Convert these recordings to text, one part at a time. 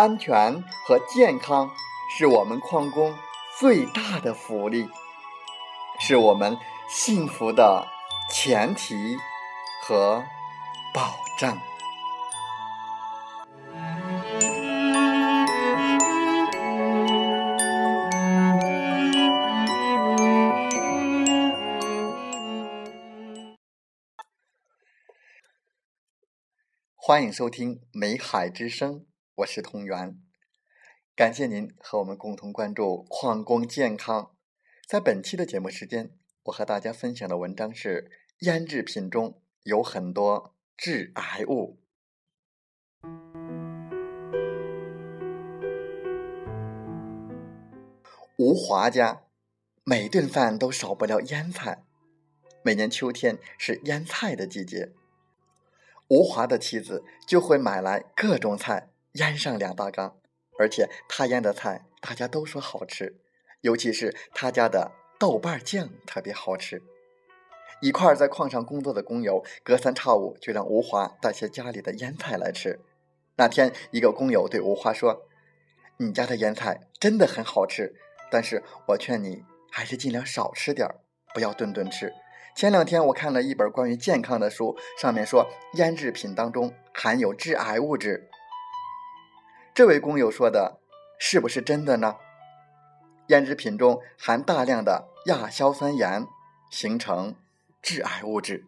安全和健康是我们矿工最大的福利，是我们幸福的前提和保障。欢迎收听《美海之声》，我是同源。感谢您和我们共同关注矿工健康。在本期的节目时间，我和大家分享的文章是：腌制品中有很多致癌物。吴华家每顿饭都少不了腌菜，每年秋天是腌菜的季节。吴华的妻子就会买来各种菜腌上两大缸，而且他腌的菜大家都说好吃，尤其是他家的豆瓣酱特别好吃。一块在矿上工作的工友隔三差五就让吴华带些家里的腌菜来吃。那天，一个工友对吴华说：“你家的腌菜真的很好吃，但是我劝你还是尽量少吃点儿，不要顿顿吃。”前两天我看了一本关于健康的书，上面说腌制品当中含有致癌物质。这位工友说的是不是真的呢？腌制品中含大量的亚硝酸盐，形成致癌物质。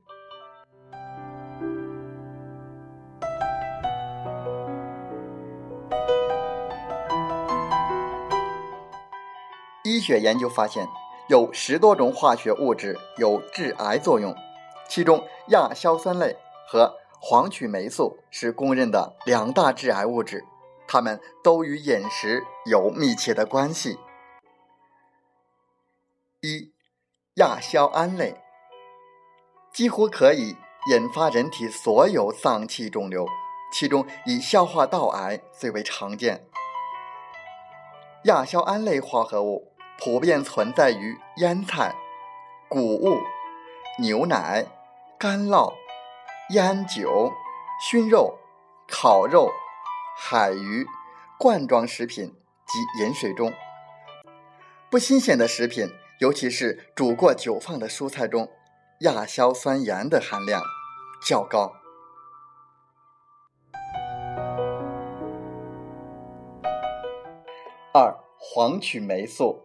医学研究发现。有十多种化学物质有致癌作用，其中亚硝酸类和黄曲霉素是公认的两大致癌物质，它们都与饮食有密切的关系。一、亚硝胺类几乎可以引发人体所有脏器肿瘤，其中以消化道癌最为常见。亚硝胺类化合物。普遍存在于腌菜、谷物、牛奶、干酪、烟酒、熏肉、烤肉、海鱼、罐装食品及饮水中。不新鲜的食品，尤其是煮过久放的蔬菜中，亚硝酸盐的含量较高。二、黄曲霉素。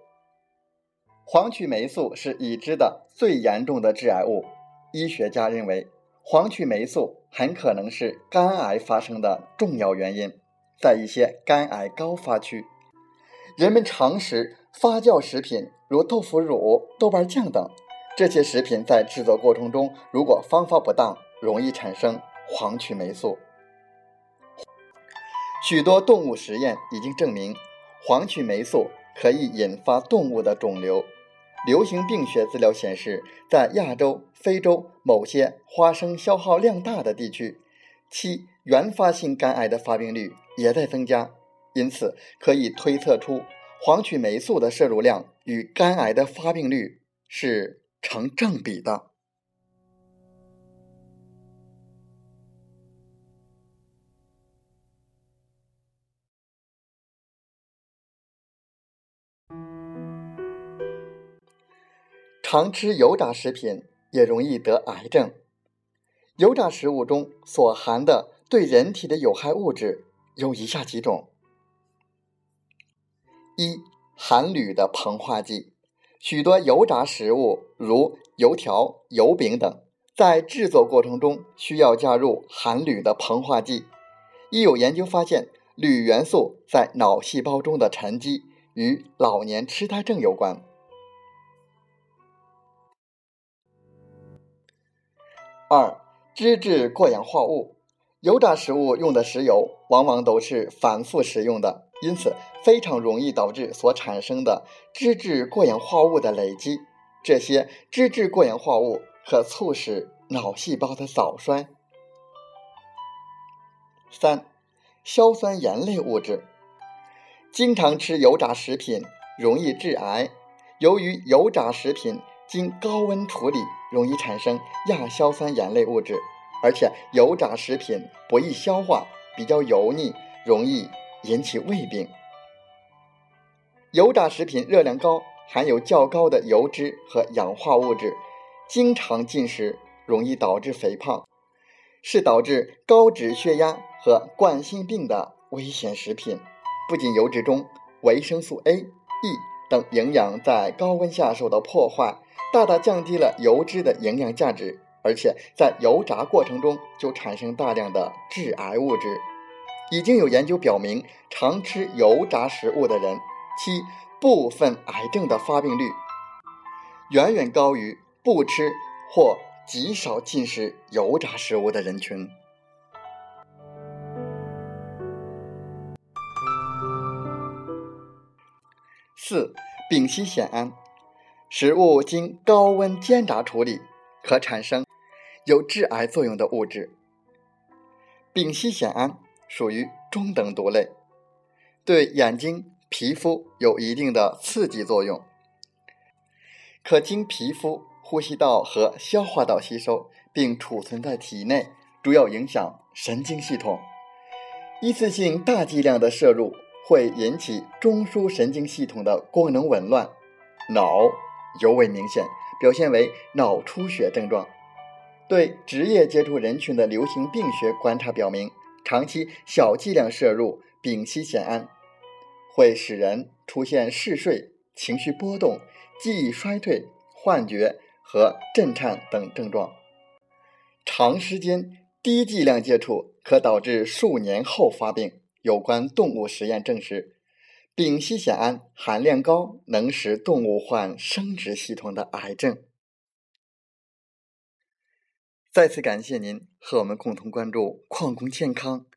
黄曲霉素是已知的最严重的致癌物。医学家认为，黄曲霉素很可能是肝癌发生的重要原因。在一些肝癌高发区，人们常食发酵食品，如豆腐乳、豆瓣酱等。这些食品在制作过程中，如果方法不当，容易产生黄曲霉素。许多动物实验已经证明，黄曲霉素可以引发动物的肿瘤。流行病学资料显示，在亚洲、非洲某些花生消耗量大的地区，其原发性肝癌的发病率也在增加。因此，可以推测出黄曲霉素的摄入量与肝癌的发病率是成正比的。常吃油炸食品也容易得癌症。油炸食物中所含的对人体的有害物质有以下几种：一、含铝的膨化剂。许多油炸食物，如油条、油饼等，在制作过程中需要加入含铝的膨化剂。已有研究发现，铝元素在脑细胞中的沉积与老年痴呆症有关。二、脂质过氧化物。油炸食物用的石油往往都是反复使用的，因此非常容易导致所产生的脂质过氧化物的累积。这些脂质过氧化物可促使脑细胞的早衰。三、硝酸盐类物质。经常吃油炸食品容易致癌，由于油炸食品经高温处理，容易产生亚硝酸盐类物质。而且油炸食品不易消化，比较油腻，容易引起胃病。油炸食品热量高，含有较高的油脂和氧化物质，经常进食容易导致肥胖，是导致高脂血压和冠心病的危险食品。不仅油脂中维生素 A、E 等营养在高温下受到破坏，大大降低了油脂的营养价值。而且在油炸过程中就产生大量的致癌物质，已经有研究表明，常吃油炸食物的人，其部分癌症的发病率远远高于不吃或极少进食油炸食物的人群。四、丙烯酰胺，食物经高温煎炸处理，可产生。有致癌作用的物质，丙烯酰胺属于中等毒类，对眼睛、皮肤有一定的刺激作用，可经皮肤、呼吸道和消化道吸收，并储存在体内，主要影响神经系统。一次性大剂量的摄入会引起中枢神经系统的功能紊乱，脑尤为明显，表现为脑出血症状。对职业接触人群的流行病学观察表明，长期小剂量摄入丙烯酰胺，会使人出现嗜睡、情绪波动、记忆衰退、幻觉和震颤等症状。长时间低剂量接触可导致数年后发病。有关动物实验证实，丙烯酰胺含量高，能使动物患生殖系统的癌症。再次感谢您和我们共同关注矿工健康，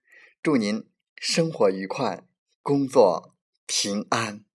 祝您生活愉快，工作平安。